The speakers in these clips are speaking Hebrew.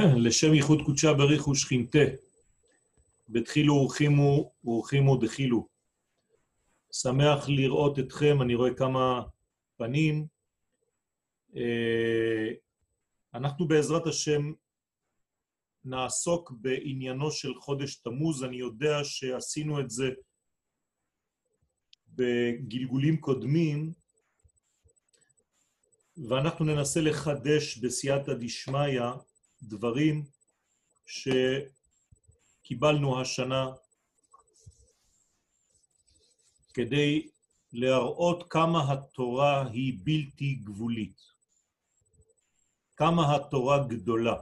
לשם ייחוד קודשה בריחו שכינתה, בתחילו ורחימו ורחימו דחילו. שמח לראות אתכם, אני רואה כמה פנים. אה, אנחנו בעזרת השם נעסוק בעניינו של חודש תמוז. אני יודע שעשינו את זה בגלגולים קודמים, ואנחנו ננסה לחדש בסייעתא דשמיא דברים שקיבלנו השנה כדי להראות כמה התורה היא בלתי גבולית, כמה התורה גדולה.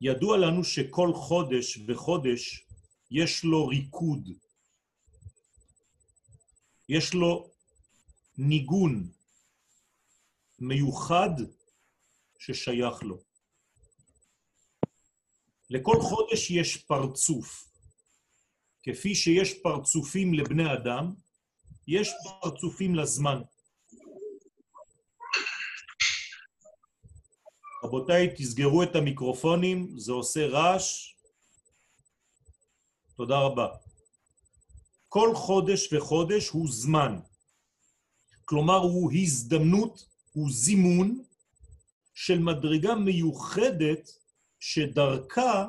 ידוע לנו שכל חודש וחודש יש לו ריקוד, יש לו ניגון מיוחד ששייך לו. לכל חודש יש פרצוף. כפי שיש פרצופים לבני אדם, יש פרצופים לזמן. רבותיי, תסגרו את המיקרופונים, זה עושה רעש. תודה רבה. כל חודש וחודש הוא זמן. כלומר, הוא הזדמנות, הוא זימון של מדרגה מיוחדת שדרכה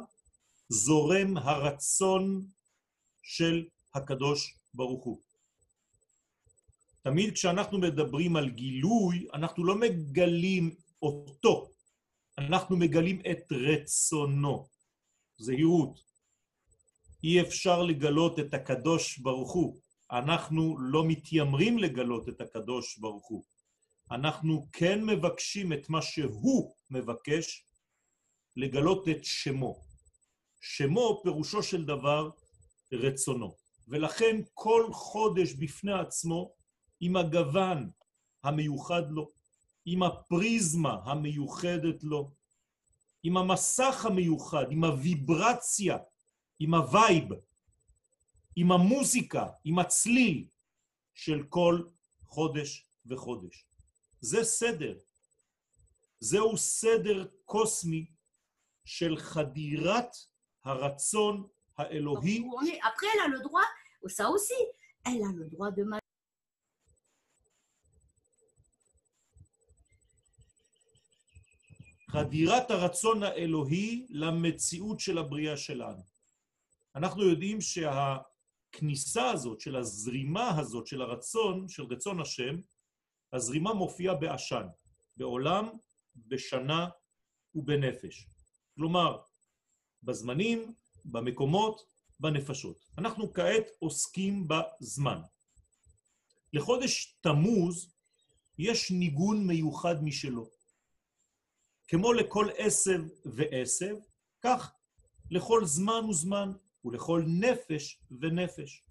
זורם הרצון של הקדוש ברוך הוא. תמיד כשאנחנו מדברים על גילוי, אנחנו לא מגלים אותו, אנחנו מגלים את רצונו. זהירות. אי אפשר לגלות את הקדוש ברוך הוא. אנחנו לא מתיימרים לגלות את הקדוש ברוך הוא. אנחנו כן מבקשים את מה שהוא מבקש, לגלות את שמו. שמו פירושו של דבר רצונו. ולכן כל חודש בפני עצמו, עם הגוון המיוחד לו, עם הפריזמה המיוחדת לו, עם המסך המיוחד, עם הוויברציה, עם ה vibe, עם המוזיקה, עם הצליל של כל חודש וחודש. זה סדר. זהו סדר קוסמי של חדירת הרצון האלוהי. Après, elle a le droit, ça aussi, elle a le droit de חדירת הרצון האלוהי למציאות של הבריאה שלנו. אנחנו יודעים שהכניסה הזאת, של הזרימה הזאת, של הרצון, של רצון השם, הזרימה מופיעה בעשן, בעולם, בשנה ובנפש. כלומר, בזמנים, במקומות, בנפשות. אנחנו כעת עוסקים בזמן. לחודש תמוז יש ניגון מיוחד משלו. כמו לכל עשב ועשב, כך לכל זמן וזמן ולכל נפש ונפש.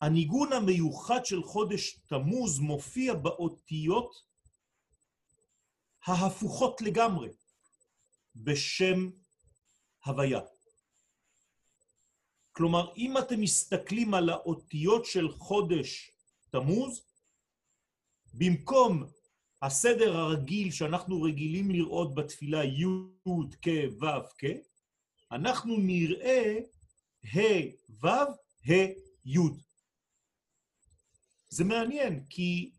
הניגון המיוחד של חודש תמוז מופיע באותיות ההפוכות לגמרי, בשם הוויה. כלומר, אם אתם מסתכלים על האותיות של חודש תמוז, במקום הסדר הרגיל שאנחנו רגילים לראות בתפילה י' כ' ו' כ', אנחנו נראה ה' ו' ה' י'. זה מעניין, כי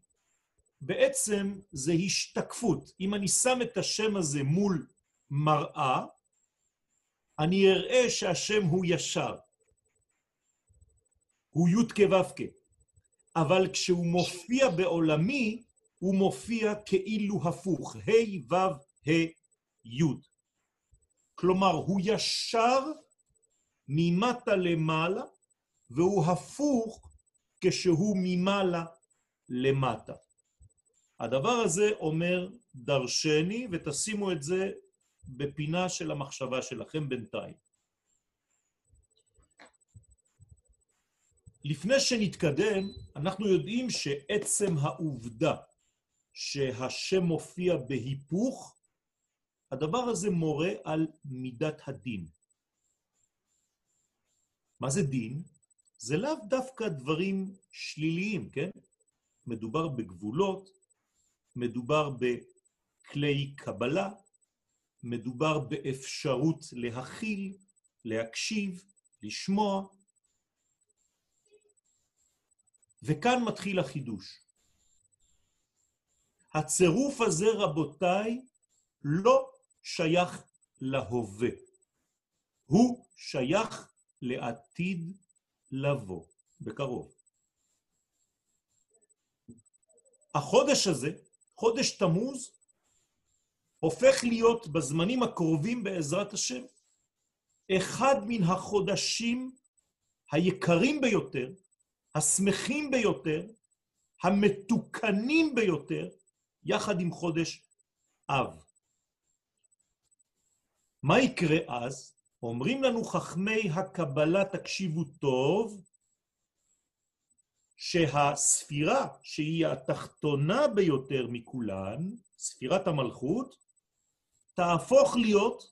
בעצם זה השתקפות. אם אני שם את השם הזה מול מראה, אני אראה שהשם הוא ישר. הוא י' כו' אבל כשהוא מופיע בעולמי, הוא מופיע כאילו הפוך, ה' ו' ה' י'. כלומר, הוא ישר ממטה למעלה, והוא הפוך כשהוא ממעלה למטה. הדבר הזה אומר דרשני, ותשימו את זה בפינה של המחשבה שלכם בינתיים. לפני שנתקדם, אנחנו יודעים שעצם העובדה שהשם מופיע בהיפוך, הדבר הזה מורה על מידת הדין. מה זה דין? זה לאו דווקא דברים שליליים, כן? מדובר בגבולות, מדובר כלי קבלה, מדובר באפשרות להכיל, להקשיב, לשמוע. וכאן מתחיל החידוש. הצירוף הזה, רבותיי, לא שייך להווה. הוא שייך לעתיד לבוא, בקרוב. החודש הזה, חודש תמוז, הופך להיות בזמנים הקרובים בעזרת השם, אחד מן החודשים היקרים ביותר, השמחים ביותר, המתוקנים ביותר, יחד עם חודש אב. מה יקרה אז? אומרים לנו חכמי הקבלה, תקשיבו טוב, שהספירה שהיא התחתונה ביותר מכולן, ספירת המלכות, תהפוך להיות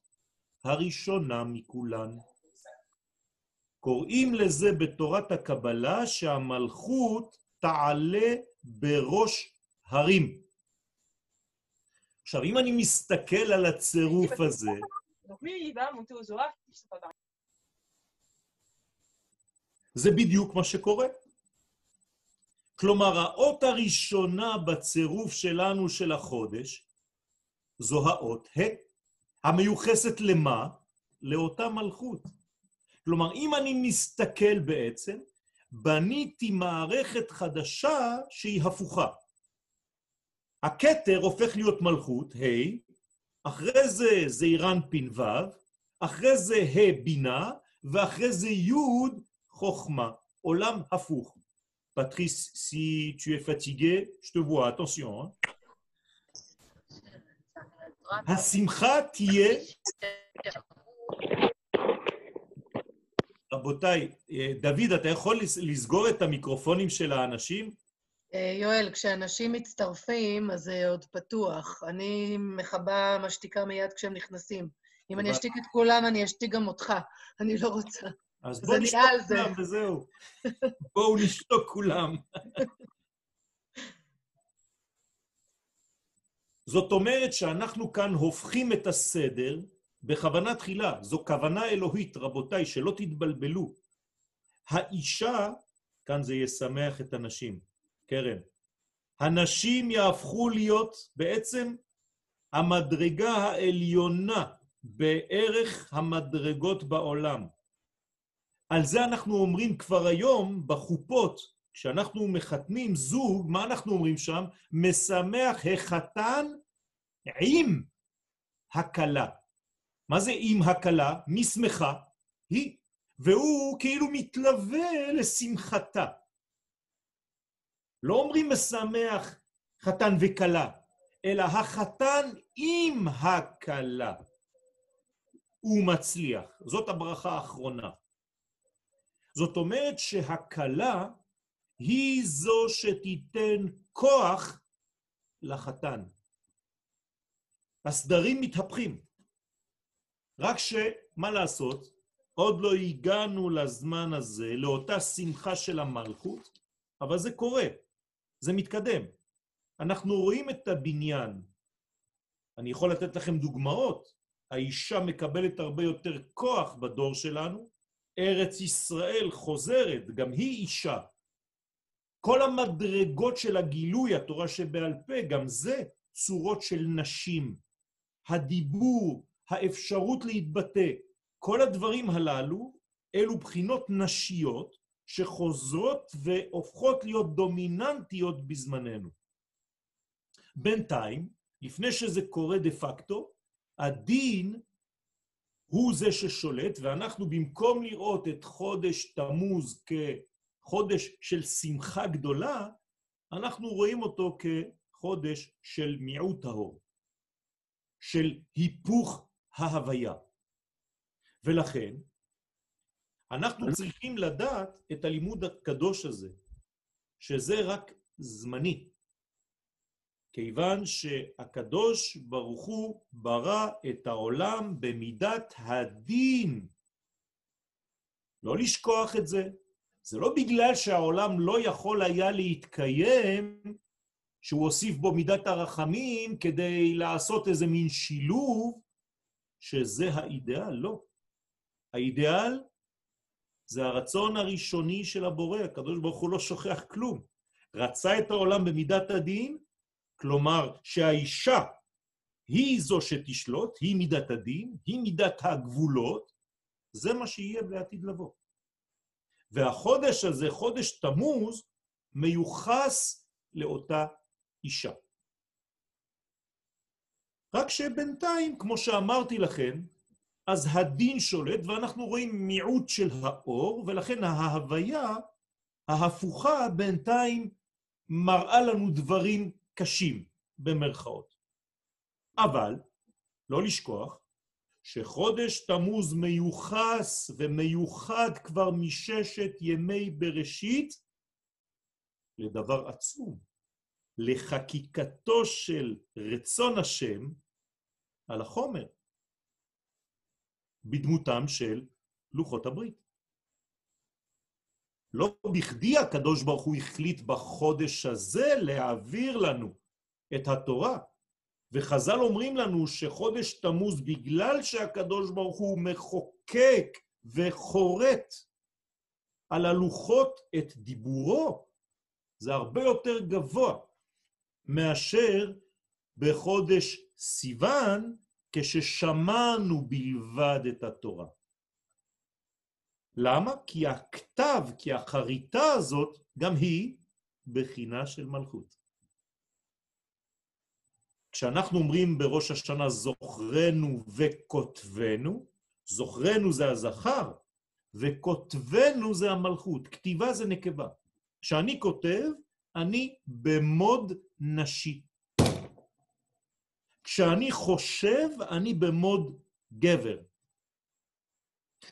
הראשונה מכולן. קוראים לזה בתורת הקבלה שהמלכות תעלה בראש הרים. עכשיו, אם אני מסתכל על הצירוף הזה... זה בדיוק מה שקורה. כלומר, האות הראשונה בצירוף שלנו של החודש זו האות ה', המיוחסת למה? לאותה מלכות. כלומר, אם אני מסתכל בעצם, בניתי מערכת חדשה שהיא הפוכה. הכתר הופך להיות מלכות, ה', אחרי זה זעירן פין ו', אחרי זה ה' בינה, ואחרי זה י' חוכמה, עולם הפוך. Patrice, si tu es fatigué, je te vois, attention. תהיה... רבותיי, דוד, אתה יכול לסגור את המיקרופונים של האנשים? יואל, כשאנשים מצטרפים, אז זה עוד פתוח. אני מכבה משתיקה מיד כשהם נכנסים. אם אני אשתיק את כולם, אני אשתיק גם אותך. אני לא רוצה. אז בואו נשתוק כולם וזהו. בואו נשתוק כולם. זאת אומרת שאנחנו כאן הופכים את הסדר בכוונה תחילה. זו כוונה אלוהית, רבותיי, שלא תתבלבלו. האישה, כאן זה ישמח את הנשים, קרן, הנשים יהפכו להיות בעצם המדרגה העליונה בערך המדרגות בעולם. על זה אנחנו אומרים כבר היום בחופות, כשאנחנו מחתנים זוג, מה אנחנו אומרים שם? משמח החתן עם הכלה. מה זה עם הכלה? שמחה? היא. והוא כאילו מתלווה לשמחתה. לא אומרים משמח חתן וכלה, אלא החתן עם הכלה. הוא מצליח. זאת הברכה האחרונה. זאת אומרת שהכלה היא זו שתיתן כוח לחתן. הסדרים מתהפכים. רק שמה לעשות, עוד לא הגענו לזמן הזה, לאותה שמחה של המלכות, אבל זה קורה, זה מתקדם. אנחנו רואים את הבניין. אני יכול לתת לכם דוגמאות. האישה מקבלת הרבה יותר כוח בדור שלנו, ארץ ישראל חוזרת, גם היא אישה. כל המדרגות של הגילוי, התורה שבעל פה, גם זה צורות של נשים. הדיבור, האפשרות להתבטא, כל הדברים הללו, אלו בחינות נשיות שחוזרות והופכות להיות דומיננטיות בזמננו. בינתיים, לפני שזה קורה דה פקטו, הדין הוא זה ששולט, ואנחנו במקום לראות את חודש תמוז כחודש של שמחה גדולה, אנחנו רואים אותו כחודש של מיעוט האור, של היפוך ההוויה. ולכן, אנחנו צריכים לדעת את הלימוד הקדוש הזה, שזה רק זמני. כיוון שהקדוש ברוך הוא ברא את העולם במידת הדין. לא לשכוח את זה. זה לא בגלל שהעולם לא יכול היה להתקיים שהוא הוסיף בו מידת הרחמים כדי לעשות איזה מין שילוב, שזה האידאל, לא. האידאל זה הרצון הראשוני של הבורא, הקדוש ברוך הוא לא שוכח כלום. רצה את העולם במידת הדין, כלומר שהאישה היא זו שתשלוט, היא מידת הדין, היא מידת הגבולות, זה מה שיהיה בעתיד לבוא. והחודש הזה, חודש תמוז, מיוחס לאותה אישה. רק שבינתיים, כמו שאמרתי לכם, אז הדין שולט ואנחנו רואים מיעוט של האור, ולכן ההוויה ההפוכה בינתיים מראה לנו דברים קשים, במרכאות. אבל, לא לשכוח, שחודש תמוז מיוחס ומיוחד כבר מששת ימי בראשית לדבר עצום, לחקיקתו של רצון השם על החומר, בדמותם של לוחות הברית. לא בכדי הקדוש ברוך הוא החליט בחודש הזה להעביר לנו את התורה. וחז"ל אומרים לנו שחודש תמוז, בגלל שהקדוש ברוך הוא מחוקק וחורט על הלוחות את דיבורו, זה הרבה יותר גבוה מאשר בחודש סיוון, כששמענו בלבד את התורה. למה? כי הכתב, כי החריטה הזאת, גם היא בחינה של מלכות. כשאנחנו אומרים בראש השנה זוכרנו וכותבנו, זוכרנו זה הזכר, וכותבנו זה המלכות. כתיבה זה נקבה. כשאני כותב, אני במוד נשי. כשאני חושב, אני במוד גבר.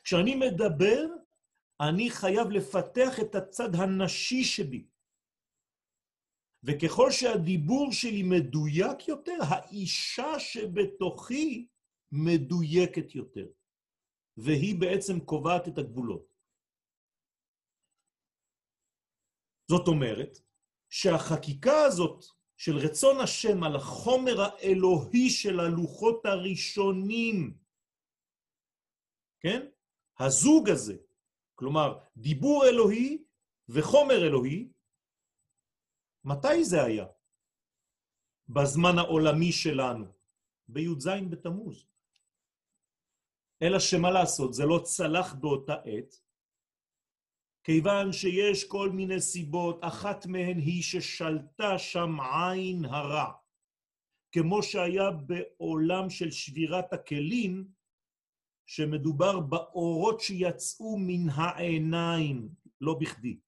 כשאני מדבר, אני חייב לפתח את הצד הנשי שבי. וככל שהדיבור שלי מדויק יותר, האישה שבתוכי מדויקת יותר, והיא בעצם קובעת את הגבולות. זאת אומרת שהחקיקה הזאת של רצון השם על החומר האלוהי של הלוחות הראשונים, כן? הזוג הזה, כלומר, דיבור אלוהי וחומר אלוהי, מתי זה היה? בזמן העולמי שלנו, בי"ז בתמוז. אלא שמה לעשות, זה לא צלח באותה עת, כיוון שיש כל מיני סיבות, אחת מהן היא ששלטה שם עין הרע. כמו שהיה בעולם של שבירת הכלים, שמדובר באורות שיצאו מן העיניים, לא בכדי.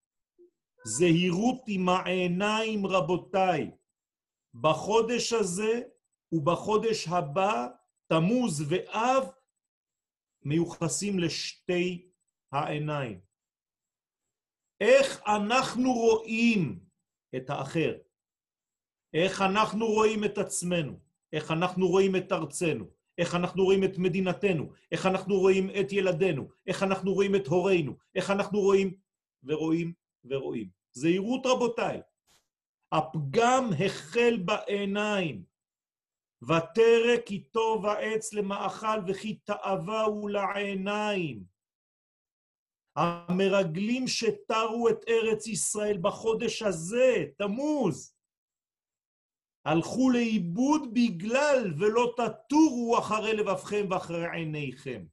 זהירות עם העיניים, רבותיי. בחודש הזה ובחודש הבא, תמוז ואב, מיוחסים לשתי העיניים. איך אנחנו רואים את האחר? איך אנחנו רואים את עצמנו? איך אנחנו רואים את ארצנו? איך אנחנו רואים את מדינתנו? איך אנחנו רואים את ילדינו? איך אנחנו רואים את הורינו? איך אנחנו רואים ורואים ורואים. זהירות רבותיי, הפגם החל בעיניים, ותרא כי טוב העץ למאכל וכי תאווה הוא לעיניים. המרגלים שתרו את ארץ ישראל בחודש הזה, תמוז, הלכו לאיבוד בגלל ולא תטורו אחרי לבבכם ואחרי עיניכם.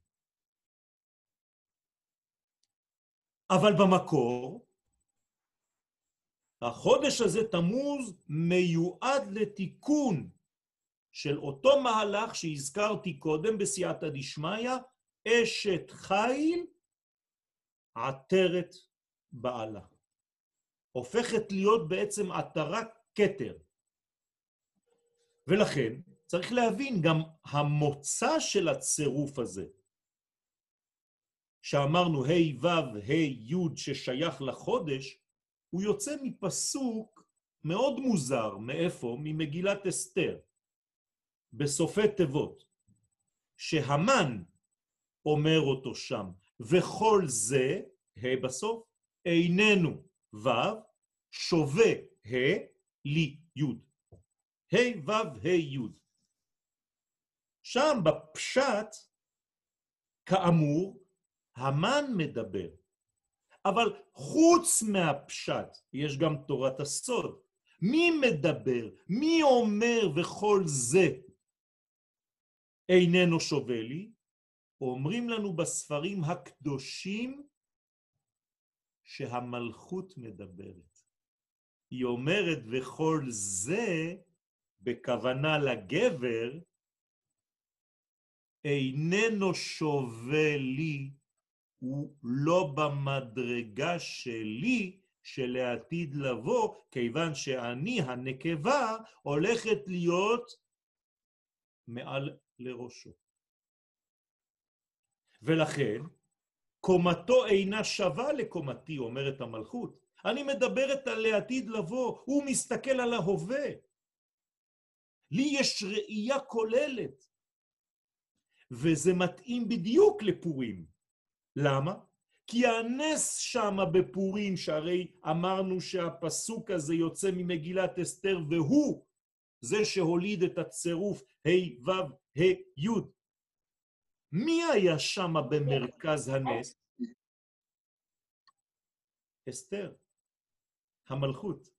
אבל במקור, החודש הזה, תמוז, מיועד לתיקון של אותו מהלך שהזכרתי קודם בסייעתא דשמיא, אשת חיל עטרת בעלה. הופכת להיות בעצם עטרת כתר. ולכן צריך להבין גם המוצא של הצירוף הזה, שאמרנו ה' ו' ה' י' ששייך לחודש, הוא יוצא מפסוק מאוד מוזר, מאיפה? ממגילת אסתר, בסופי תיבות, שהמן אומר אותו שם, וכל זה, ה' בסוף, איננו ו', שווה ה', לי י'. ה' ו' ה' י'. שם בפשט, כאמור, המן מדבר. אבל חוץ מהפשט, יש גם תורת הסוד. מי מדבר? מי אומר וכל זה איננו שווה לי? אומרים לנו בספרים הקדושים שהמלכות מדברת. היא אומרת, וכל זה, בכוונה לגבר, איננו שווה לי, הוא לא במדרגה שלי שלעתיד לבוא, כיוון שאני, הנקבה, הולכת להיות מעל לראשו. ולכן, קומתו אינה שווה לקומתי, אומרת המלכות. אני מדברת על לעתיד לבוא, הוא מסתכל על ההווה. לי יש ראייה כוללת, וזה מתאים בדיוק לפורים. למה? כי הנס שם בפורים, שהרי אמרנו שהפסוק הזה יוצא ממגילת אסתר, והוא זה שהוליד את הצירוף ה' ו' ה' י'. מי היה שם במרכז הנס? אסתר, המלכות.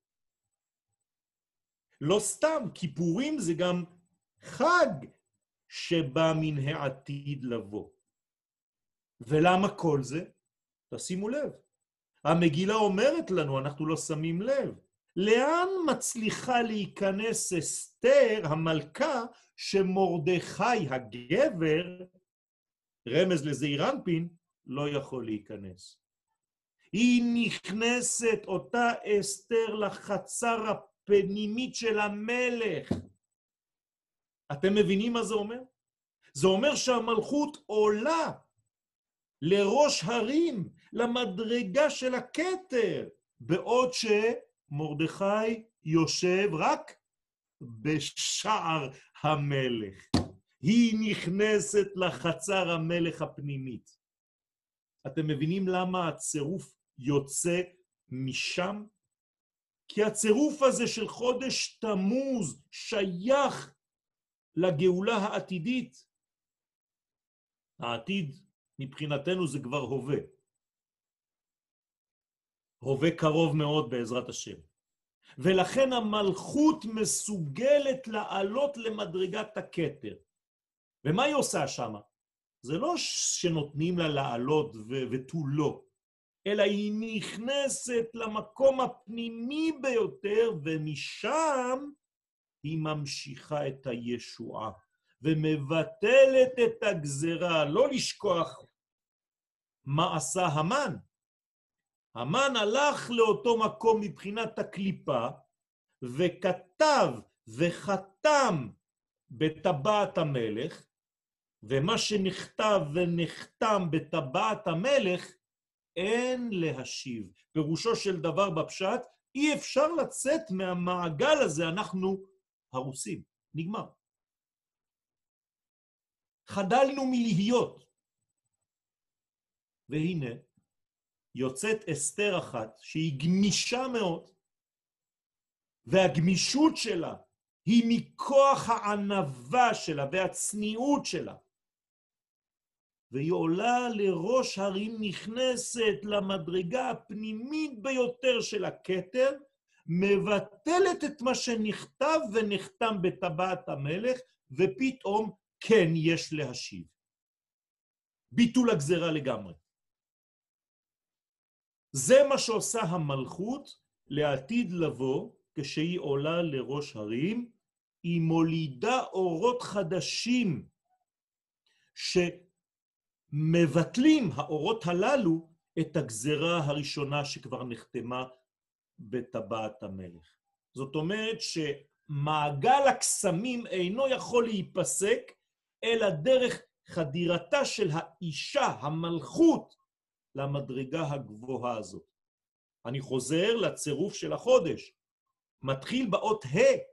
לא סתם, כיפורים זה גם חג שבא מן העתיד לבוא. ולמה כל זה? תשימו לב. המגילה אומרת לנו, אנחנו לא שמים לב, לאן מצליחה להיכנס אסתר, המלכה, שמורדכי הגבר, רמז לזעיר אנפין, לא יכול להיכנס. היא נכנסת, אותה אסתר, לחצר הפנימית של המלך. אתם מבינים מה זה אומר? זה אומר שהמלכות עולה לראש הרים, למדרגה של הכתר, בעוד שמרדכי יושב רק בשער המלך. היא נכנסת לחצר המלך הפנימית. אתם מבינים למה הצירוף יוצא משם? כי הצירוף הזה של חודש תמוז שייך לגאולה העתידית. העתיד מבחינתנו זה כבר הווה. הווה קרוב מאוד בעזרת השם. ולכן המלכות מסוגלת לעלות למדרגת הכתר. ומה היא עושה שמה? זה לא שנותנים לה לעלות ותו לא, אלא היא נכנסת למקום הפנימי ביותר, ומשם היא ממשיכה את הישועה, ומבטלת את הגזרה, לא לשכוח מה עשה המן. המן הלך לאותו מקום מבחינת הקליפה, וכתב וחתם בטבעת המלך, ומה שנכתב ונחתם בטבעת המלך, אין להשיב. פירושו של דבר בפשט, אי אפשר לצאת מהמעגל הזה, אנחנו הרוסים. נגמר. חדלנו מלהיות. והנה, יוצאת אסתר אחת שהיא גמישה מאוד, והגמישות שלה היא מכוח הענבה שלה והצניעות שלה. והיא עולה לראש הרים, נכנסת למדרגה הפנימית ביותר של הכתר, מבטלת את מה שנכתב ונחתם בטבעת המלך, ופתאום כן יש להשיב. ביטול הגזרה לגמרי. זה מה שעושה המלכות לעתיד לבוא כשהיא עולה לראש הרים, היא מולידה אורות חדשים שמבטלים האורות הללו את הגזרה הראשונה שכבר נחתמה בטבעת המלך. זאת אומרת שמעגל הקסמים אינו יכול להיפסק, אלא דרך חדירתה של האישה, המלכות, למדרגה הגבוהה הזאת. אני חוזר לצירוף של החודש. מתחיל באות ה',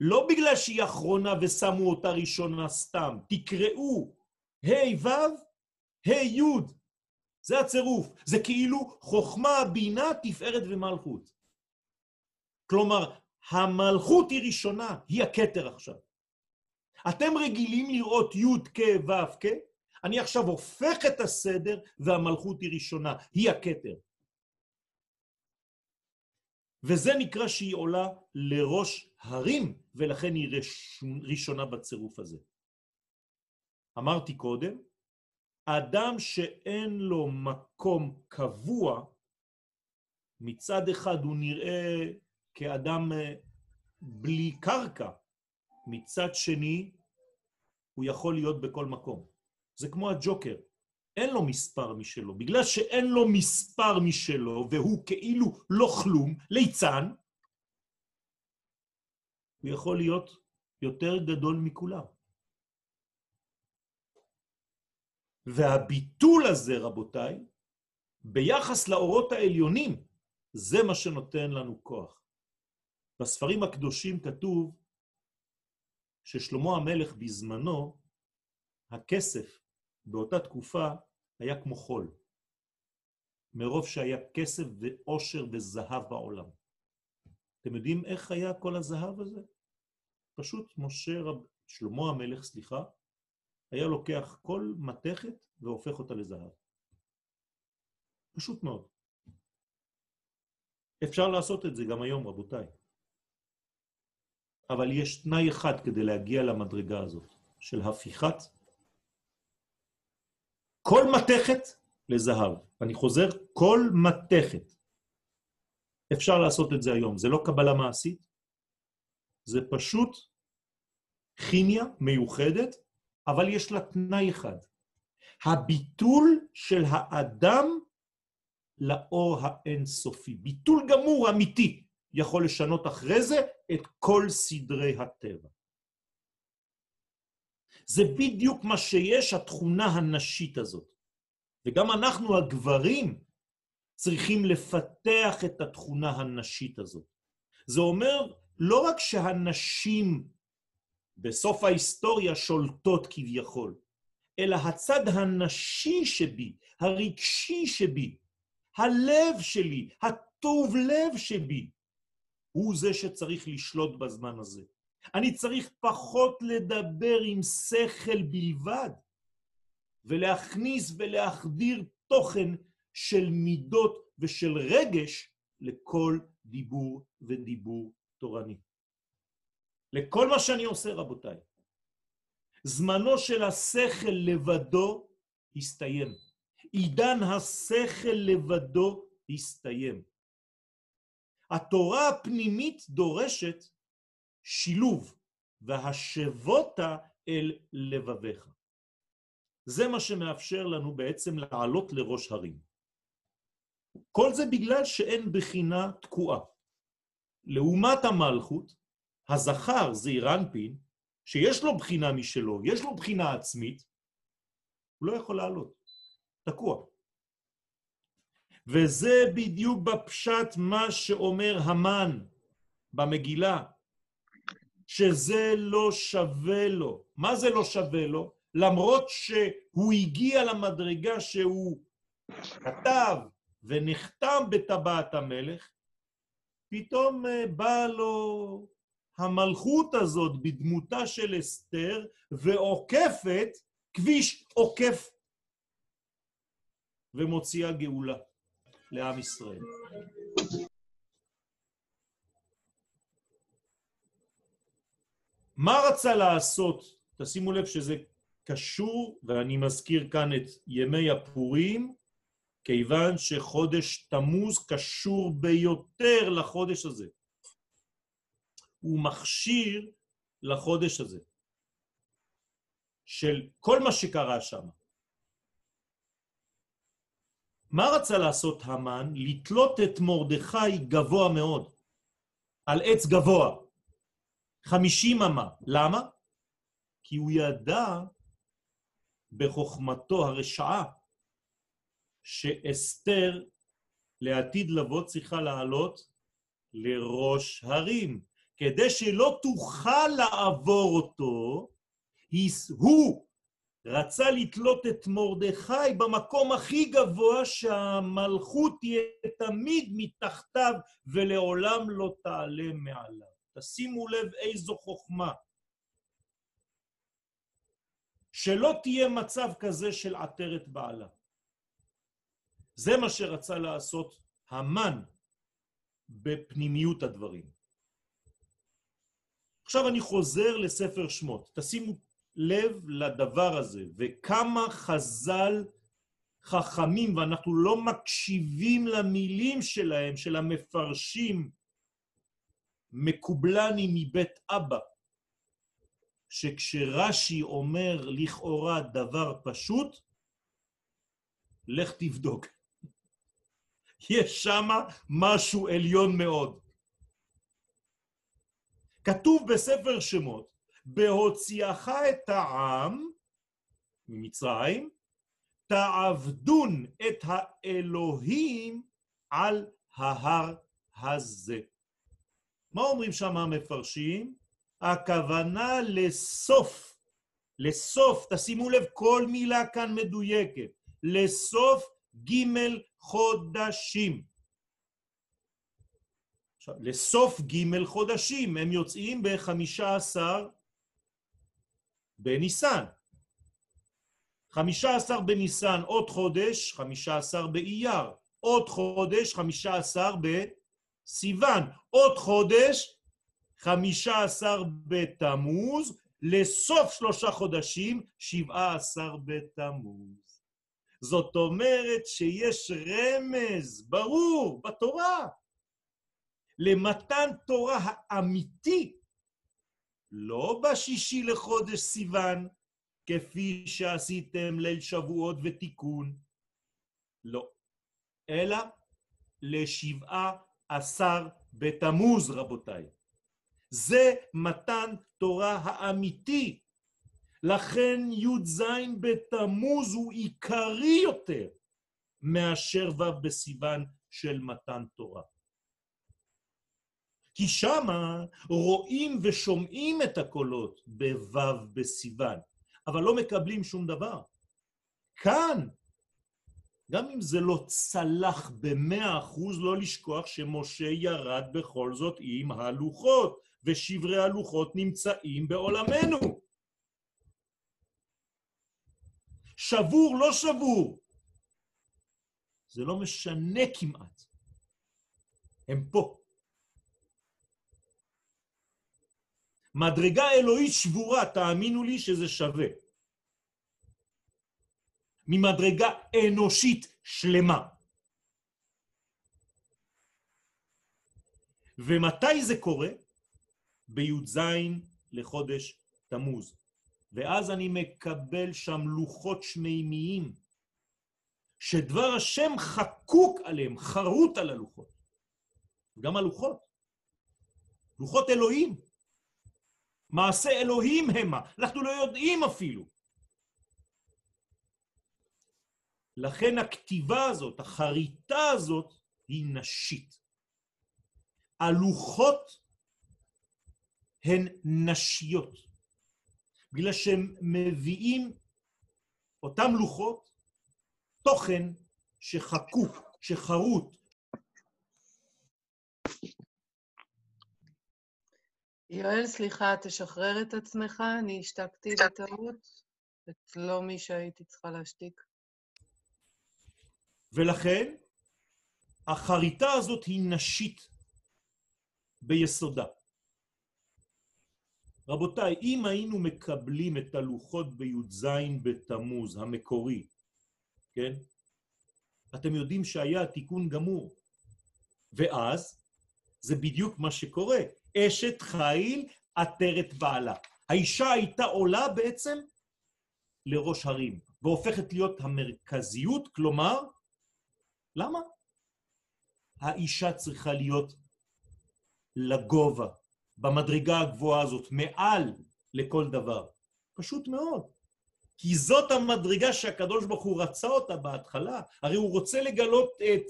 לא בגלל שהיא אחרונה ושמו אותה ראשונה סתם. תקראו ה' ו', ה' י', זה הצירוף. זה כאילו חוכמה, בינה, תפארת ומלכות. כלומר, המלכות היא ראשונה, היא הכתר עכשיו. אתם רגילים לראות י' כ' ו' כ', אני עכשיו הופך את הסדר והמלכות היא ראשונה, היא הכתר. וזה נקרא שהיא עולה לראש הרים, ולכן היא ראשונה בצירוף הזה. אמרתי קודם, אדם שאין לו מקום קבוע, מצד אחד הוא נראה כאדם אה, בלי קרקע, מצד שני הוא יכול להיות בכל מקום. זה כמו הג'וקר, אין לו מספר משלו. בגלל שאין לו מספר משלו והוא כאילו לא כלום, ליצן, הוא יכול להיות יותר גדול מכולם. והביטול הזה, רבותיי, ביחס לאורות העליונים, זה מה שנותן לנו כוח. בספרים הקדושים כתוב ששלמה המלך בזמנו, הכסף באותה תקופה היה כמו חול, מרוב שהיה כסף ואושר וזהב בעולם. אתם יודעים איך היה כל הזהב הזה? פשוט משה, רב... שלמה המלך, סליחה, היה לוקח כל מתכת והופך אותה לזהב. פשוט מאוד. אפשר לעשות את זה גם היום, רבותיי. אבל יש תנאי אחד כדי להגיע למדרגה הזאת, של הפיכת כל מתכת לזהב. אני חוזר, כל מתכת. אפשר לעשות את זה היום. זה לא קבלה מעשית, זה פשוט כימיה מיוחדת, אבל יש לה תנאי אחד. הביטול של האדם לאור האינסופי. ביטול גמור אמיתי יכול לשנות אחרי זה את כל סדרי הטבע. זה בדיוק מה שיש, התכונה הנשית הזאת. וגם אנחנו הגברים צריכים לפתח את התכונה הנשית הזאת. זה אומר לא רק שהנשים בסוף ההיסטוריה שולטות כביכול, אלא הצד הנשי שבי, הרגשי שבי, הלב שלי, הטוב לב שבי, הוא זה שצריך לשלוט בזמן הזה. אני צריך פחות לדבר עם שכל בלבד, ולהכניס ולהחדיר תוכן של מידות ושל רגש לכל דיבור ודיבור תורני. לכל מה שאני עושה, רבותיי. זמנו של השכל לבדו הסתיים. עידן השכל לבדו הסתיים. התורה הפנימית דורשת שילוב, והשבותה אל לבביך. זה מה שמאפשר לנו בעצם לעלות לראש הרים. כל זה בגלל שאין בחינה תקועה. לעומת המלכות, הזכר זה אירנפין, שיש לו בחינה משלו, יש לו בחינה עצמית, הוא לא יכול לעלות, תקוע. וזה בדיוק בפשט מה שאומר המן במגילה, שזה לא שווה לו. מה זה לא שווה לו? למרות שהוא הגיע למדרגה שהוא כתב ונחתם בטבעת המלך, פתאום אה, באה לו המלכות הזאת בדמותה של אסתר ועוקפת כביש עוקף ומוציאה גאולה לעם ישראל. מה רצה לעשות? תשימו לב שזה קשור, ואני מזכיר כאן את ימי הפורים, כיוון שחודש תמוז קשור ביותר לחודש הזה. הוא מכשיר לחודש הזה, של כל מה שקרה שם. מה רצה לעשות המן? לתלות את מרדכי גבוה מאוד, על עץ גבוה, חמישים אמה. למה? כי הוא ידע בחוכמתו הרשעה שאסתר לעתיד לבוא צריכה לעלות לראש הרים. כדי שלא תוכל לעבור אותו, הוא רצה לתלות את מרדכי במקום הכי גבוה שהמלכות תהיה תמיד מתחתיו ולעולם לא תעלה מעליו. תשימו לב איזו חוכמה. שלא תהיה מצב כזה של עטרת בעלה. זה מה שרצה לעשות המן בפנימיות הדברים. עכשיו אני חוזר לספר שמות. תשימו לב לדבר הזה, וכמה חז"ל חכמים, ואנחנו לא מקשיבים למילים שלהם, של המפרשים, מקובלני מבית אבא, שכשרש"י אומר לכאורה דבר פשוט, לך תבדוק. יש שם משהו עליון מאוד. כתוב בספר שמות, בהוציאך את העם ממצרים, תעבדון את האלוהים על ההר הזה. מה אומרים שם המפרשים? הכוונה לסוף, לסוף, תשימו לב, כל מילה כאן מדויקת, לסוף ג' חודשים. עכשיו, לסוף ג' חודשים, הם יוצאים בחמישה עשר בניסן. חמישה עשר בניסן עוד חודש, חמישה עשר באייר. עוד חודש, חמישה עשר בסיוון. עוד חודש, חמישה עשר בתמוז. לסוף שלושה חודשים, שבעה עשר בתמוז. זאת אומרת שיש רמז ברור בתורה למתן תורה האמיתי לא בשישי לחודש סיוון, כפי שעשיתם ליל שבועות ותיקון, לא, אלא לשבעה עשר בתמוז, רבותיי. זה מתן תורה האמיתי. לכן י"ז בתמוז הוא עיקרי יותר מאשר ו' בסיוון של מתן תורה. כי שמה רואים ושומעים את הקולות בו' בסיוון, אבל לא מקבלים שום דבר. כאן, גם אם זה לא צלח במאה אחוז, לא לשכוח שמשה ירד בכל זאת עם הלוחות, ושברי הלוחות נמצאים בעולמנו. שבור, לא שבור. זה לא משנה כמעט. הם פה. מדרגה אלוהית שבורה, תאמינו לי שזה שווה. ממדרגה אנושית שלמה. ומתי זה קורה? בי"ז לחודש תמוז. ואז אני מקבל שם לוחות שמימיים, שדבר השם חקוק עליהם, חרוט על הלוחות. גם הלוחות. לוחות אלוהים. מעשה אלוהים המה, אנחנו לא יודעים אפילו. לכן הכתיבה הזאת, החריטה הזאת, היא נשית. הלוחות הן נשיות, בגלל שהם מביאים אותם לוחות תוכן שחקוק, שחרוט, יואל, סליחה, תשחרר את עצמך, אני השתקתי בטעות, את לא מי שהייתי צריכה להשתיק. ולכן, החריטה הזאת היא נשית ביסודה. רבותיי, אם היינו מקבלים את הלוחות בי"ז בתמוז המקורי, כן? אתם יודעים שהיה תיקון גמור. ואז זה בדיוק מה שקורה. אשת חיל עטרת בעלה. האישה הייתה עולה בעצם לראש הרים, והופכת להיות המרכזיות, כלומר, למה? האישה צריכה להיות לגובה, במדרגה הגבוהה הזאת, מעל לכל דבר. פשוט מאוד. כי זאת המדרגה שהקדוש ברוך הוא רצה אותה בהתחלה. הרי הוא רוצה לגלות את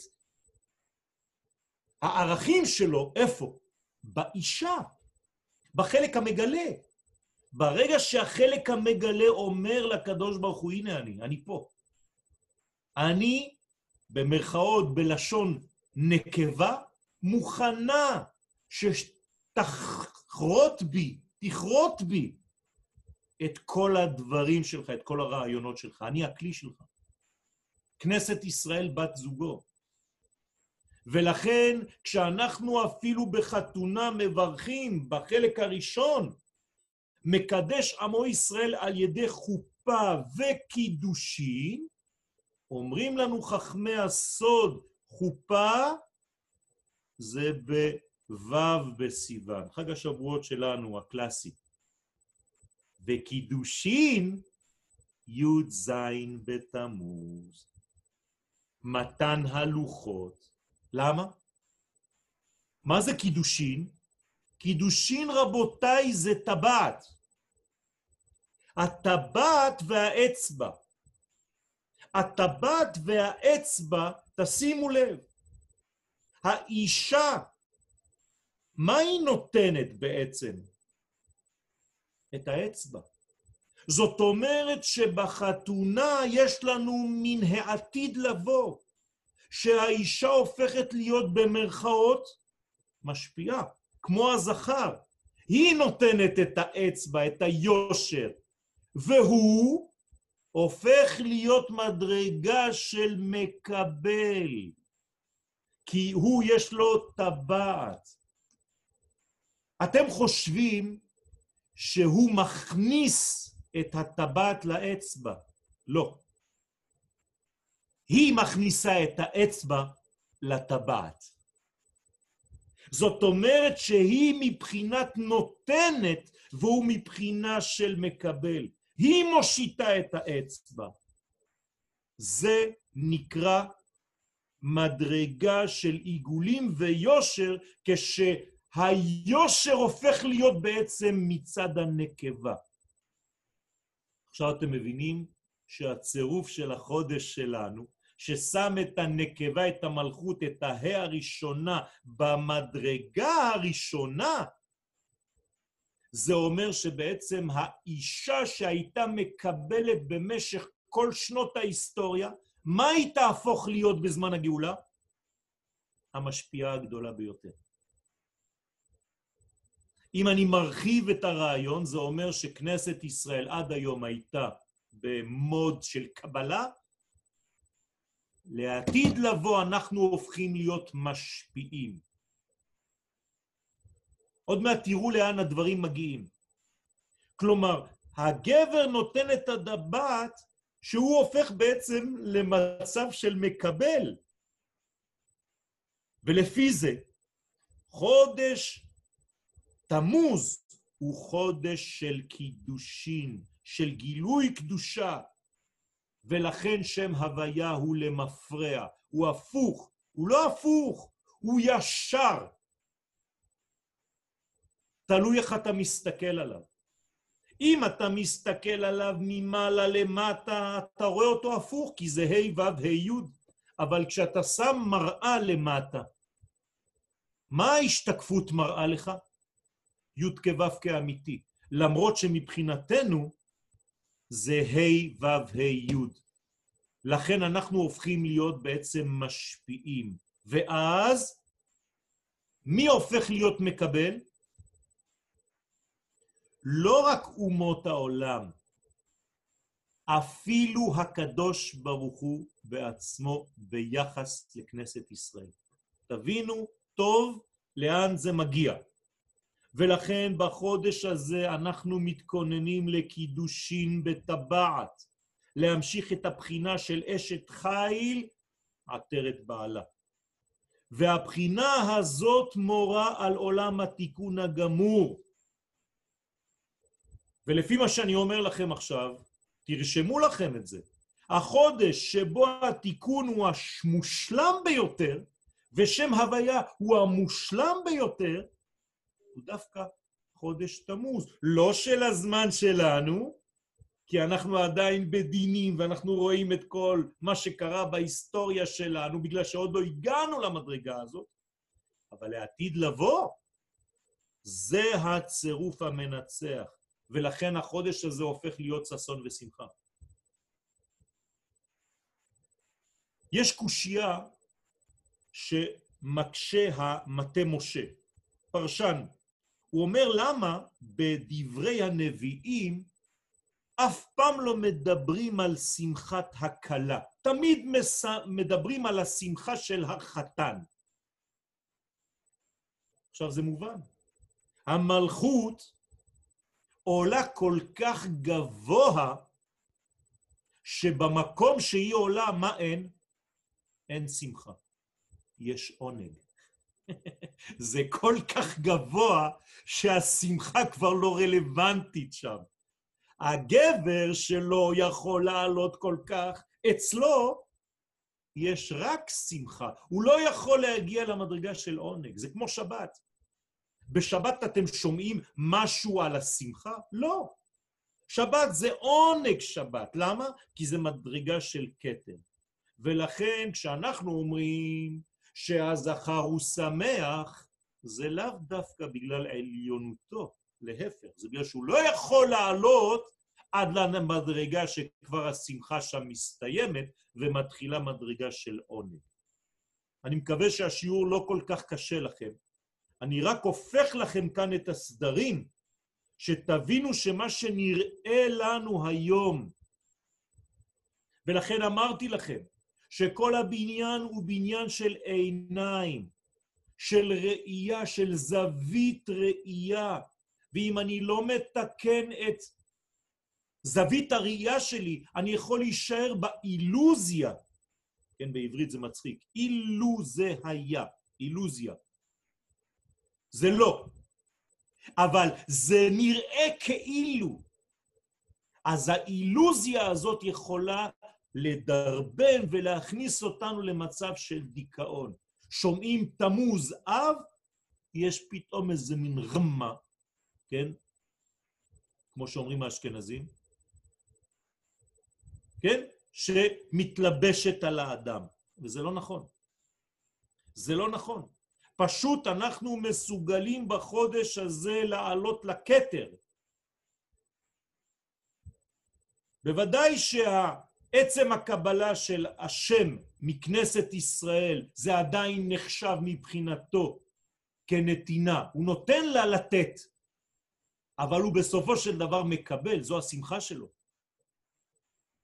הערכים שלו, איפה? באישה, בחלק המגלה. ברגע שהחלק המגלה אומר לקדוש ברוך הוא, הנה אני, אני פה. אני, במרכאות, בלשון נקבה, מוכנה שתחרוט בי, תכרות בי את כל הדברים שלך, את כל הרעיונות שלך. אני הכלי שלך. כנסת ישראל בת זוגו. ולכן, כשאנחנו אפילו בחתונה מברכים, בחלק הראשון, מקדש עמו ישראל על ידי חופה וקידושין, אומרים לנו חכמי הסוד, חופה זה בו' בסיוון, חג השבועות שלנו, הקלאסי. וקידושין, י"ז בתמוז. מתן הלוחות. למה? מה זה קידושין? קידושין, רבותיי, זה טבעת. הטבעת והאצבע. הטבעת והאצבע, תשימו לב, האישה, מה היא נותנת בעצם? את האצבע. זאת אומרת שבחתונה יש לנו מן העתיד לבוא, שהאישה הופכת להיות במרכאות משפיעה, כמו הזכר. היא נותנת את האצבע, את היושר, והוא הופך להיות מדרגה של מקבל, כי הוא יש לו טבעת. אתם חושבים שהוא מכניס את הטבעת לאצבע. לא. היא מכניסה את האצבע לטבעת. זאת אומרת שהיא מבחינת נותנת והוא מבחינה של מקבל. היא מושיטה את האצבע. זה נקרא מדרגה של עיגולים ויושר, כשהיושר הופך להיות בעצם מצד הנקבה. עכשיו אתם מבינים שהצירוף של החודש שלנו, ששם את הנקבה, את המלכות, את ההא הראשונה, במדרגה הראשונה, זה אומר שבעצם האישה שהייתה מקבלת במשך כל שנות ההיסטוריה, מה היא תהפוך להיות בזמן הגאולה? המשפיעה הגדולה ביותר. אם אני מרחיב את הרעיון, זה אומר שכנסת ישראל עד היום הייתה במוד של קבלה, לעתיד לבוא אנחנו הופכים להיות משפיעים. עוד מעט תראו לאן הדברים מגיעים. כלומר, הגבר נותן את הדבת שהוא הופך בעצם למצב של מקבל. ולפי זה, חודש תמוז הוא חודש של קידושין, של גילוי קדושה, ולכן שם הוויה הוא למפרע, הוא הפוך, הוא לא הפוך, הוא ישר. תלוי איך אתה מסתכל עליו. אם אתה מסתכל עליו ממעלה למטה, אתה רואה אותו הפוך, כי זה ה' ו' ה' י', אבל כשאתה שם מראה למטה, מה ההשתקפות מראה לך? י' כו' כאמיתי, למרות שמבחינתנו זה ה' ו' ה' י'. לכן אנחנו הופכים להיות בעצם משפיעים. ואז, מי הופך להיות מקבל? לא רק אומות העולם, אפילו הקדוש ברוך הוא בעצמו ביחס לכנסת ישראל. תבינו טוב לאן זה מגיע. ולכן בחודש הזה אנחנו מתכוננים לקידושין בטבעת, להמשיך את הבחינה של אשת חיל, עטרת בעלה. והבחינה הזאת מורה על עולם התיקון הגמור. ולפי מה שאני אומר לכם עכשיו, תרשמו לכם את זה. החודש שבו התיקון הוא המושלם ביותר, ושם הוויה הוא המושלם ביותר, הוא דווקא חודש תמוז. לא של הזמן שלנו, כי אנחנו עדיין בדינים ואנחנו רואים את כל מה שקרה בהיסטוריה שלנו, בגלל שעוד לא הגענו למדרגה הזאת, אבל לעתיד לבוא, זה הצירוף המנצח. ולכן החודש הזה הופך להיות ששון ושמחה. יש קושייה שמקשה המטה משה, פרשן. הוא אומר למה בדברי הנביאים אף פעם לא מדברים על שמחת הכלה, תמיד מס... מדברים על השמחה של החתן. עכשיו זה מובן. המלכות עולה כל כך גבוה, שבמקום שהיא עולה, מה אין? אין שמחה. יש עונג. זה כל כך גבוה שהשמחה כבר לא רלוונטית שם. הגבר שלא יכול לעלות כל כך, אצלו יש רק שמחה. הוא לא יכול להגיע למדרגה של עונג. זה כמו שבת. בשבת אתם שומעים משהו על השמחה? לא. שבת זה עונג שבת. למה? כי זה מדרגה של כתר. ולכן כשאנחנו אומרים שהזכר הוא שמח, זה לאו דווקא בגלל עליונותו, להפך, זה בגלל שהוא לא יכול לעלות עד למדרגה שכבר השמחה שם מסתיימת ומתחילה מדרגה של עונג. אני מקווה שהשיעור לא כל כך קשה לכם. אני רק הופך לכם כאן את הסדרים, שתבינו שמה שנראה לנו היום, ולכן אמרתי לכם, שכל הבניין הוא בניין של עיניים, של ראייה, של זווית ראייה, ואם אני לא מתקן את זווית הראייה שלי, אני יכול להישאר באילוזיה. כן, בעברית זה מצחיק. אילו זה היה, אילוזיה. זה לא. אבל זה נראה כאילו. אז האילוזיה הזאת יכולה לדרבן ולהכניס אותנו למצב של דיכאון. שומעים תמוז אב, יש פתאום איזה מין רמה, כן? כמו שאומרים האשכנזים, כן? שמתלבשת על האדם, וזה לא נכון. זה לא נכון. פשוט אנחנו מסוגלים בחודש הזה לעלות לכתר. בוודאי שעצם הקבלה של השם מכנסת ישראל זה עדיין נחשב מבחינתו כנתינה. הוא נותן לה לתת, אבל הוא בסופו של דבר מקבל, זו השמחה שלו.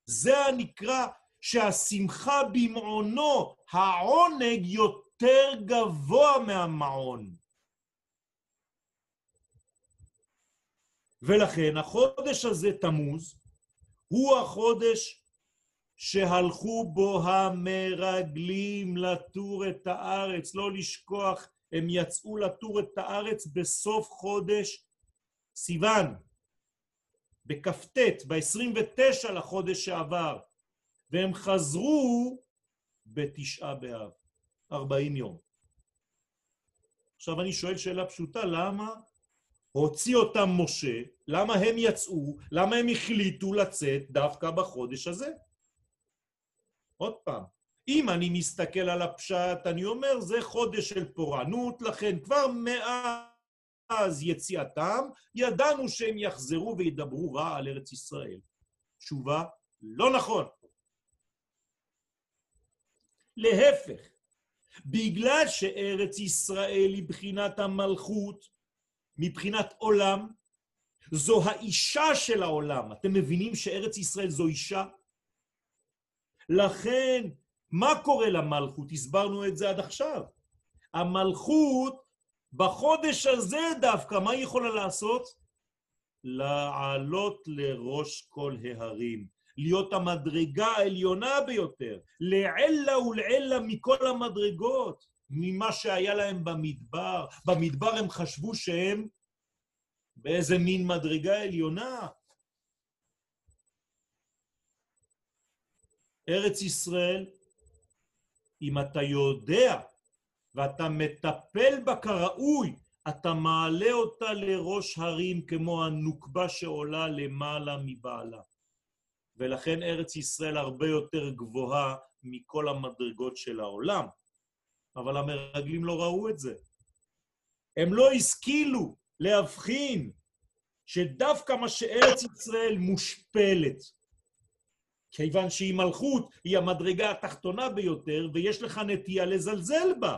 זה הנקרא שהשמחה במעונו, העונג יותר גבוה מהמעון. ולכן החודש הזה, תמוז, הוא החודש שהלכו בו המרגלים לתור את הארץ, לא לשכוח, הם יצאו לתור את הארץ בסוף חודש סיוון. בכ"ט, ב-29 לחודש שעבר, והם חזרו בתשעה באב, 40 יום. עכשיו אני שואל שאלה פשוטה, למה הוציא אותם משה, למה הם יצאו, למה הם החליטו לצאת דווקא בחודש הזה? עוד פעם, אם אני מסתכל על הפשט, אני אומר, זה חודש של פורענות, לכן כבר. מאז יציאתם, ידענו שהם יחזרו וידברו רע על ארץ ישראל. תשובה, לא נכון. להפך, בגלל שארץ ישראל היא בחינת המלכות, מבחינת עולם, זו האישה של העולם. אתם מבינים שארץ ישראל זו אישה? לכן, מה קורה למלכות? הסברנו את זה עד עכשיו. המלכות בחודש הזה דווקא, מה היא יכולה לעשות? לעלות לראש כל ההרים, להיות המדרגה העליונה ביותר, לעלה ולעלה מכל המדרגות, ממה שהיה להם במדבר. במדבר הם חשבו שהם באיזה מין מדרגה עליונה. ארץ ישראל, אם אתה יודע ואתה מטפל בה כראוי, אתה מעלה אותה לראש הרים כמו הנוקבה שעולה למעלה מבעלה. ולכן ארץ ישראל הרבה יותר גבוהה מכל המדרגות של העולם. אבל המרגלים לא ראו את זה. הם לא השכילו להבחין שדווקא מה שארץ ישראל מושפלת, כיוון שהיא מלכות, היא המדרגה התחתונה ביותר, ויש לך נטייה לזלזל בה.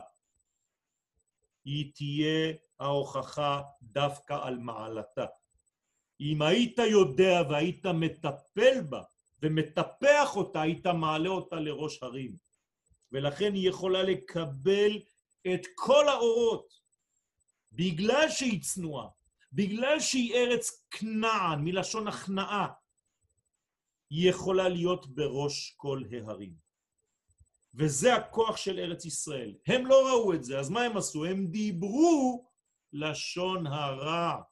היא תהיה ההוכחה דווקא על מעלתה. אם היית יודע והיית מטפל בה ומטפח אותה, היית מעלה אותה לראש הרים. ולכן היא יכולה לקבל את כל האורות, בגלל שהיא צנועה, בגלל שהיא ארץ כנען, מלשון הכנעה, היא יכולה להיות בראש כל ההרים. וזה הכוח של ארץ ישראל. הם לא ראו את זה, אז מה הם עשו? הם דיברו לשון הרע,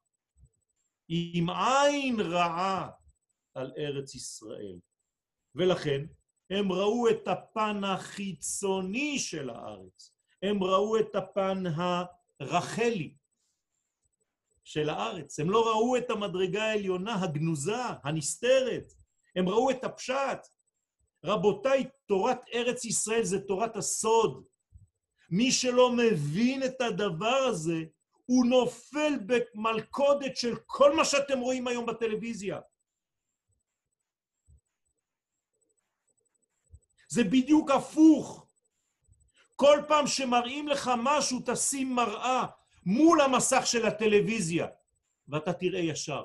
עם עין רעה על ארץ ישראל. ולכן הם ראו את הפן החיצוני של הארץ, הם ראו את הפן הרחלי של הארץ, הם לא ראו את המדרגה העליונה, הגנוזה, הנסתרת, הם ראו את הפשט. רבותיי, תורת ארץ ישראל זה תורת הסוד. מי שלא מבין את הדבר הזה, הוא נופל במלכודת של כל מה שאתם רואים היום בטלוויזיה. זה בדיוק הפוך. כל פעם שמראים לך משהו, תשים מראה מול המסך של הטלוויזיה, ואתה תראה ישר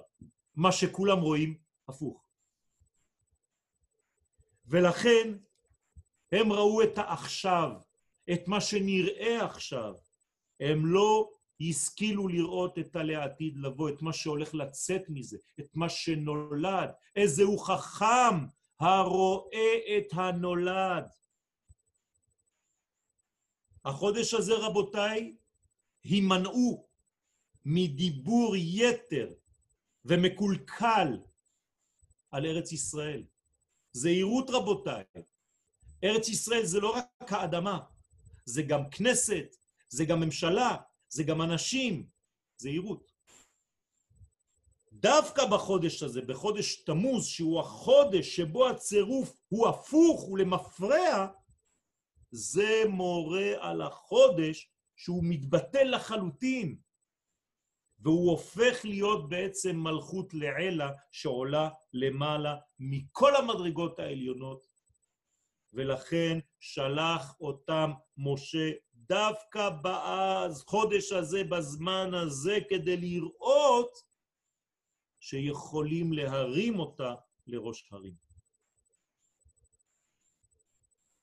מה שכולם רואים, הפוך. ולכן הם ראו את העכשיו, את מה שנראה עכשיו. הם לא השכילו לראות את הלעתיד לבוא, את מה שהולך לצאת מזה, את מה שנולד. איזה הוא חכם הרואה את הנולד. החודש הזה, רבותיי, הימנעו מדיבור יתר ומקולקל על ארץ ישראל. זהירות רבותיי. ארץ ישראל זה לא רק האדמה, זה גם כנסת, זה גם ממשלה, זה גם אנשים. זהירות. דווקא בחודש הזה, בחודש תמוז, שהוא החודש שבו הצירוף הוא הפוך ולמפרע, זה מורה על החודש שהוא מתבטל לחלוטין, והוא הופך להיות בעצם מלכות לעילה שעולה למעלה מכל המדרגות העליונות, ולכן שלח אותם משה דווקא בחודש הזה, בזמן הזה, כדי לראות שיכולים להרים אותה לראש הרים.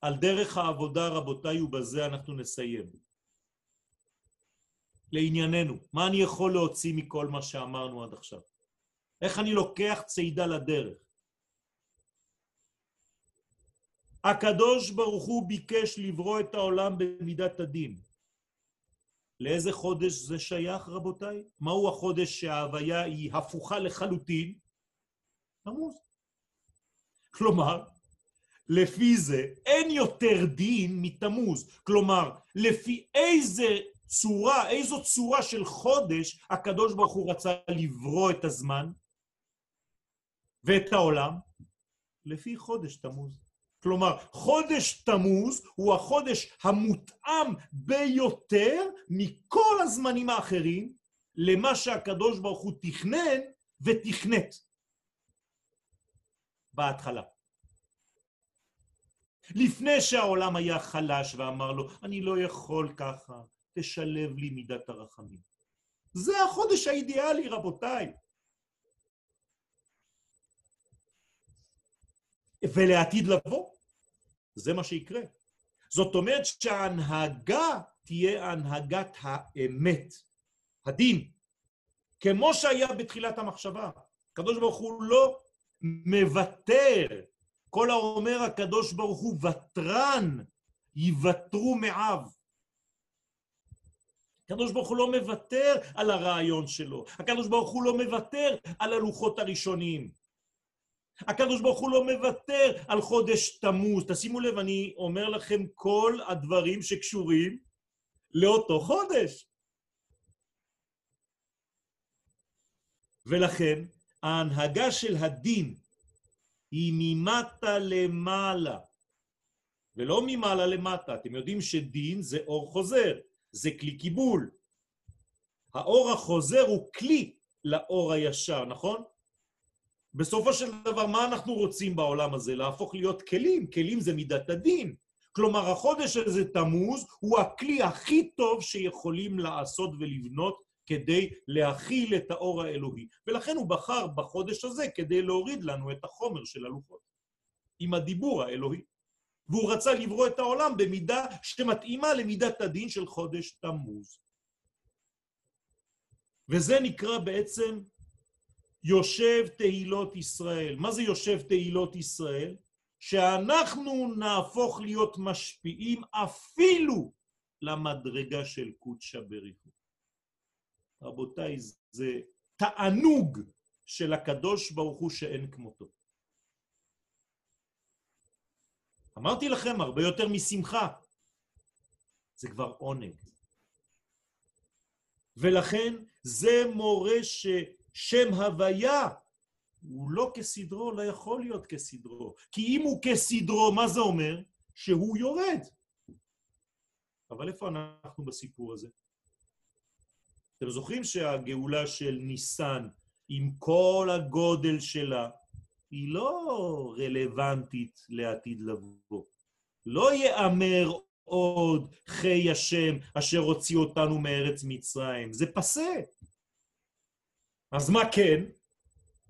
על דרך העבודה, רבותיי, ובזה אנחנו נסיים. לענייננו, מה אני יכול להוציא מכל מה שאמרנו עד עכשיו? איך אני לוקח צעידה לדרך? הקדוש ברוך הוא ביקש לברוא את העולם במידת הדין. לאיזה חודש זה שייך, רבותיי? מהו החודש שההוויה היא הפוכה לחלוטין? תמוז. כלומר, לפי זה אין יותר דין מתמוז. כלומר, לפי איזה צורה, איזו צורה של חודש הקדוש ברוך הוא רצה לברוא את הזמן ואת העולם? לפי חודש תמוז. כלומר, חודש תמוז הוא החודש המותאם ביותר מכל הזמנים האחרים למה שהקדוש ברוך הוא תכנן ותכנת בהתחלה. לפני שהעולם היה חלש ואמר לו, אני לא יכול ככה, תשלב לי מידת הרחמים. זה החודש האידיאלי, רבותיי. ולעתיד לבוא, זה מה שיקרה. זאת אומרת שההנהגה תהיה הנהגת האמת, הדין, כמו שהיה בתחילת המחשבה. הקדוש ברוך הוא לא מוותר. כל האומר הקדוש ברוך הוא ותרן, יוותרו מעב. הקדוש ברוך הוא לא מוותר על הרעיון שלו, הקדוש ברוך הוא לא מוותר על הלוחות הראשונים. הקדוש ברוך הוא לא מוותר על חודש תמוז. תשימו לב, אני אומר לכם כל הדברים שקשורים לאותו חודש. ולכן, ההנהגה של הדין היא ממטה למעלה, ולא ממעלה למטה. אתם יודעים שדין זה אור חוזר, זה כלי קיבול. האור החוזר הוא כלי לאור הישר, נכון? בסופו של דבר, מה אנחנו רוצים בעולם הזה? להפוך להיות כלים. כלים זה מידת הדין. כלומר, החודש הזה, תמוז, הוא הכלי הכי טוב שיכולים לעשות ולבנות כדי להכיל את האור האלוהי. ולכן הוא בחר בחודש הזה כדי להוריד לנו את החומר של הלוחות, עם הדיבור האלוהי. והוא רצה לברוא את העולם במידה שמתאימה למידת הדין של חודש תמוז. וזה נקרא בעצם יושב תהילות ישראל. מה זה יושב תהילות ישראל? שאנחנו נהפוך להיות משפיעים אפילו למדרגה של קודשא בריחו. רבותיי, זה תענוג של הקדוש ברוך הוא שאין כמותו. אמרתי לכם, הרבה יותר משמחה. זה כבר עונג. ולכן זה מורה ששם הוויה הוא לא כסדרו, לא יכול להיות כסדרו. כי אם הוא כסדרו, מה זה אומר? שהוא יורד. אבל איפה אנחנו בסיפור הזה? אתם זוכרים שהגאולה של ניסן, עם כל הגודל שלה, היא לא רלוונטית לעתיד לבוא. לא יאמר עוד חי השם אשר הוציא אותנו מארץ מצרים. זה פסה. אז מה כן?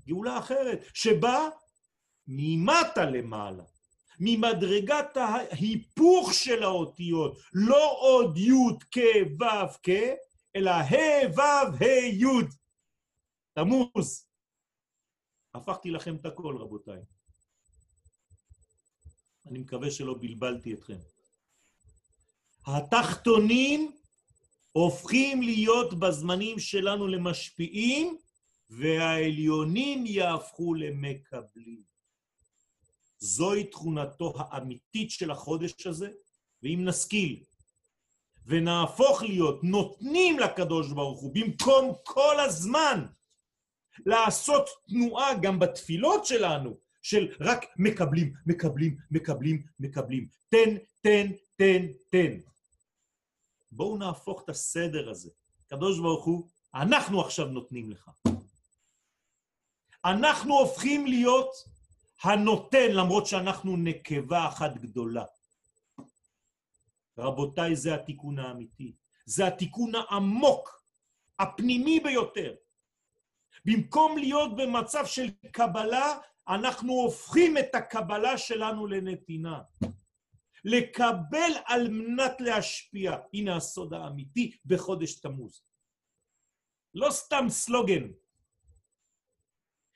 גאולה אחרת, שבה ממטה למעלה, ממדרגת ההיפוך של האותיות, לא עוד י' כ' ו' כ', אלא ה' ו' ה' י', תמוז. הפכתי לכם את הכל, רבותיי. אני מקווה שלא בלבלתי אתכם. התחתונים הופכים להיות בזמנים שלנו למשפיעים, והעליונים יהפכו למקבלים. זוהי תכונתו האמיתית של החודש הזה, ואם נשכיל ונהפוך להיות נותנים לקדוש ברוך הוא במקום כל הזמן לעשות תנועה גם בתפילות שלנו, של רק מקבלים, מקבלים, מקבלים, מקבלים. תן, תן, תן, תן. בואו נהפוך את הסדר הזה. קדוש ברוך הוא, אנחנו עכשיו נותנים לך. אנחנו הופכים להיות הנותן, למרות שאנחנו נקבה אחת גדולה. רבותיי, זה התיקון האמיתי. זה התיקון העמוק, הפנימי ביותר. במקום להיות במצב של קבלה, אנחנו הופכים את הקבלה שלנו לנתינה. לקבל על מנת להשפיע. הנה הסוד האמיתי בחודש תמוז. לא סתם סלוגן,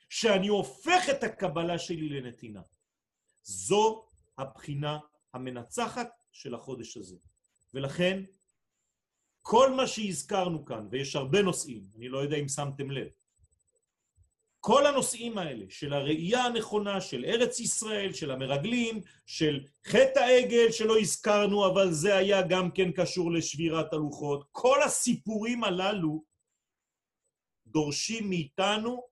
שאני הופך את הקבלה שלי לנתינה. זו הבחינה המנצחת של החודש הזה. ולכן, כל מה שהזכרנו כאן, ויש הרבה נושאים, אני לא יודע אם שמתם לב, כל הנושאים האלה של הראייה הנכונה של ארץ ישראל, של המרגלים, של חטא העגל שלא הזכרנו, אבל זה היה גם כן קשור לשבירת הלוחות, כל הסיפורים הללו דורשים מאיתנו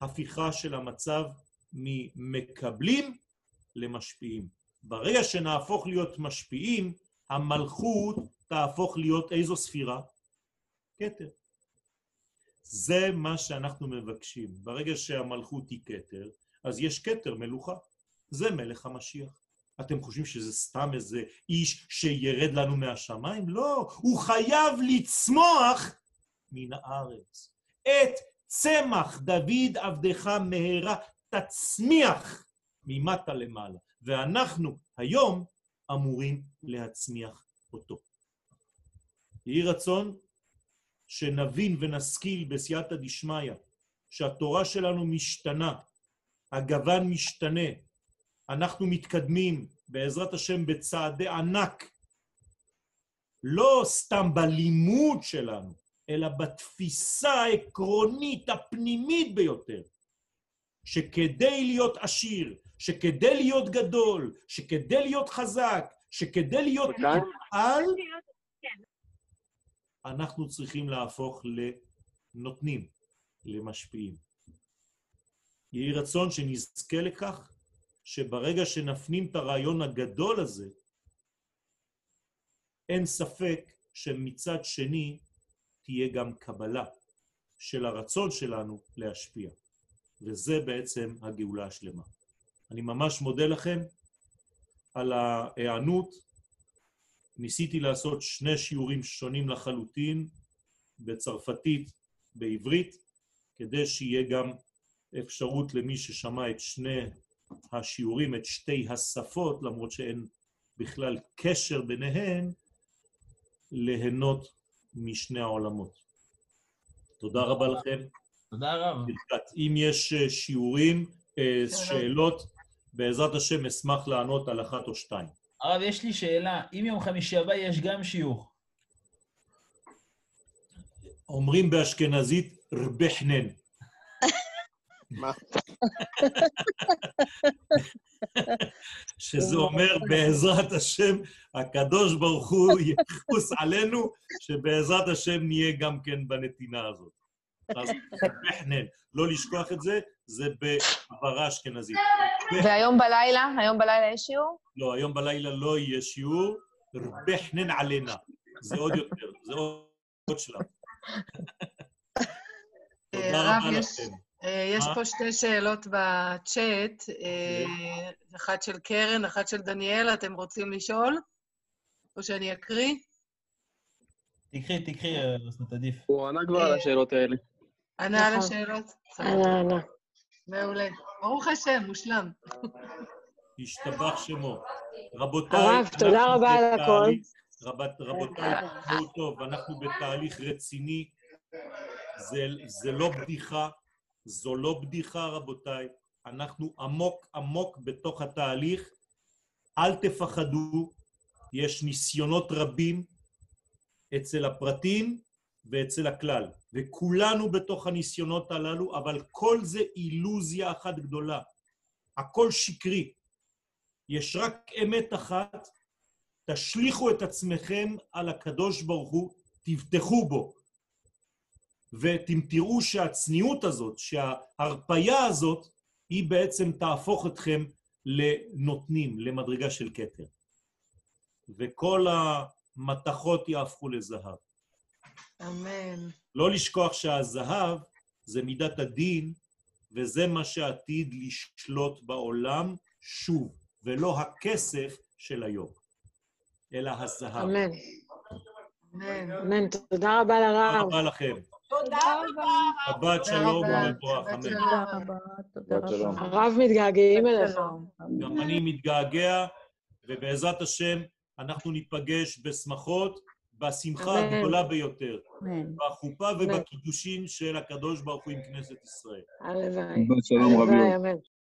הפיכה של המצב ממקבלים למשפיעים. ברגע שנהפוך להיות משפיעים, המלכות תהפוך להיות איזו ספירה? כתר. זה מה שאנחנו מבקשים. ברגע שהמלכות היא כתר, אז יש כתר מלוכה. זה מלך המשיח. אתם חושבים שזה סתם איזה איש שירד לנו מהשמיים? לא, הוא חייב לצמוח מן הארץ. את צמח דוד עבדך מהרה תצמיח ממטה למעלה. ואנחנו היום אמורים להצמיח אותו. יהי רצון שנבין ונשכיל בסייעתא דשמיא, שהתורה שלנו משתנה, הגוון משתנה, אנחנו מתקדמים בעזרת השם בצעדי ענק, לא סתם בלימוד שלנו, אלא בתפיסה העקרונית הפנימית ביותר, שכדי להיות עשיר, שכדי להיות גדול, שכדי להיות חזק, שכדי להיות נפעל, אנחנו צריכים להפוך לנותנים, למשפיעים. יהי רצון שנזכה לכך שברגע שנפנים את הרעיון הגדול הזה, אין ספק שמצד שני תהיה גם קבלה, של הרצון שלנו להשפיע. וזה בעצם הגאולה השלמה. אני ממש מודה לכם על ההיענות. ניסיתי לעשות שני שיעורים שונים לחלוטין, בצרפתית, בעברית, כדי שיהיה גם אפשרות למי ששמע את שני השיעורים, את שתי השפות, למרות שאין בכלל קשר ביניהן, ליהנות משני העולמות. תודה רבה לכם. תודה רב. ברכת. אם יש אה, שיעורים, אה, שאלות, בעזרת השם אשמח לענות על אחת או שתיים. הרב, יש לי שאלה. אם יום חמישי הבא יש גם שיעור, אומרים באשכנזית רבחנן. מה? שזה אומר בעזרת השם, הקדוש ברוך הוא יחוס עלינו, שבעזרת השם נהיה גם כן בנתינה הזאת. אז רבחנן, לא לשכוח את זה, זה בעברה אשכנזית. והיום בלילה? היום בלילה יש שיעור? לא, היום בלילה לא יהיה שיעור, רבחנן עלינה. זה עוד יותר, זה עוד שלב. תודה אה, הרב, רבה יש- לכם. אה, יש מה? פה שתי שאלות בצ'אט, אה, אחת של קרן, אחת של דניאל, אתם רוצים לשאול? או שאני אקריא? תקחי, תקחי, אסנת, עדיף. הוא ענה כבר על השאלות האלה. ענה על נכון. השאלות? אנא, אנא. מעולה. ברוך השם, מושלם. ישתבח שמו. רבותיי, הרב, תודה רבה על הכל. רבת, רבותיי, תשמעו טוב, אנחנו בתהליך רציני. זה, זה לא בדיחה, זו לא בדיחה, רבותיי. אנחנו עמוק עמוק בתוך התהליך. אל תפחדו, יש ניסיונות רבים אצל הפרטים ואצל הכלל, וכולנו בתוך הניסיונות הללו, אבל כל זה אילוזיה אחת גדולה. הכל שקרי. יש רק אמת אחת, תשליכו את עצמכם על הקדוש ברוך הוא, תבטחו בו. ואתם תראו שהצניעות הזאת, שההרפאיה הזאת, היא בעצם תהפוך אתכם לנותנים, למדרגה של כתר. וכל המתכות יהפכו לזהב. אמן. לא לשכוח שהזהב זה מידת הדין, וזה מה שעתיד לשלוט בעולם שוב, ולא הכסף של היום, אלא הזהב. אמן. אמן. אמן. תודה רבה תודה לרב. רבה לכם. תודה רבה. שבת שלום. ומבורך, אמן. תודה תודה. הרב מתגעגעים אליך. גם אני מתגעגע, ובעזרת השם אנחנו ניפגש בשמחות, בשמחה. הגדולה ביותר. בחופה ובקידושין של הקדוש ברוך הוא עם כנסת ישראל. הלוואי. שלום, רבי יהודה. הלוואי, אמן.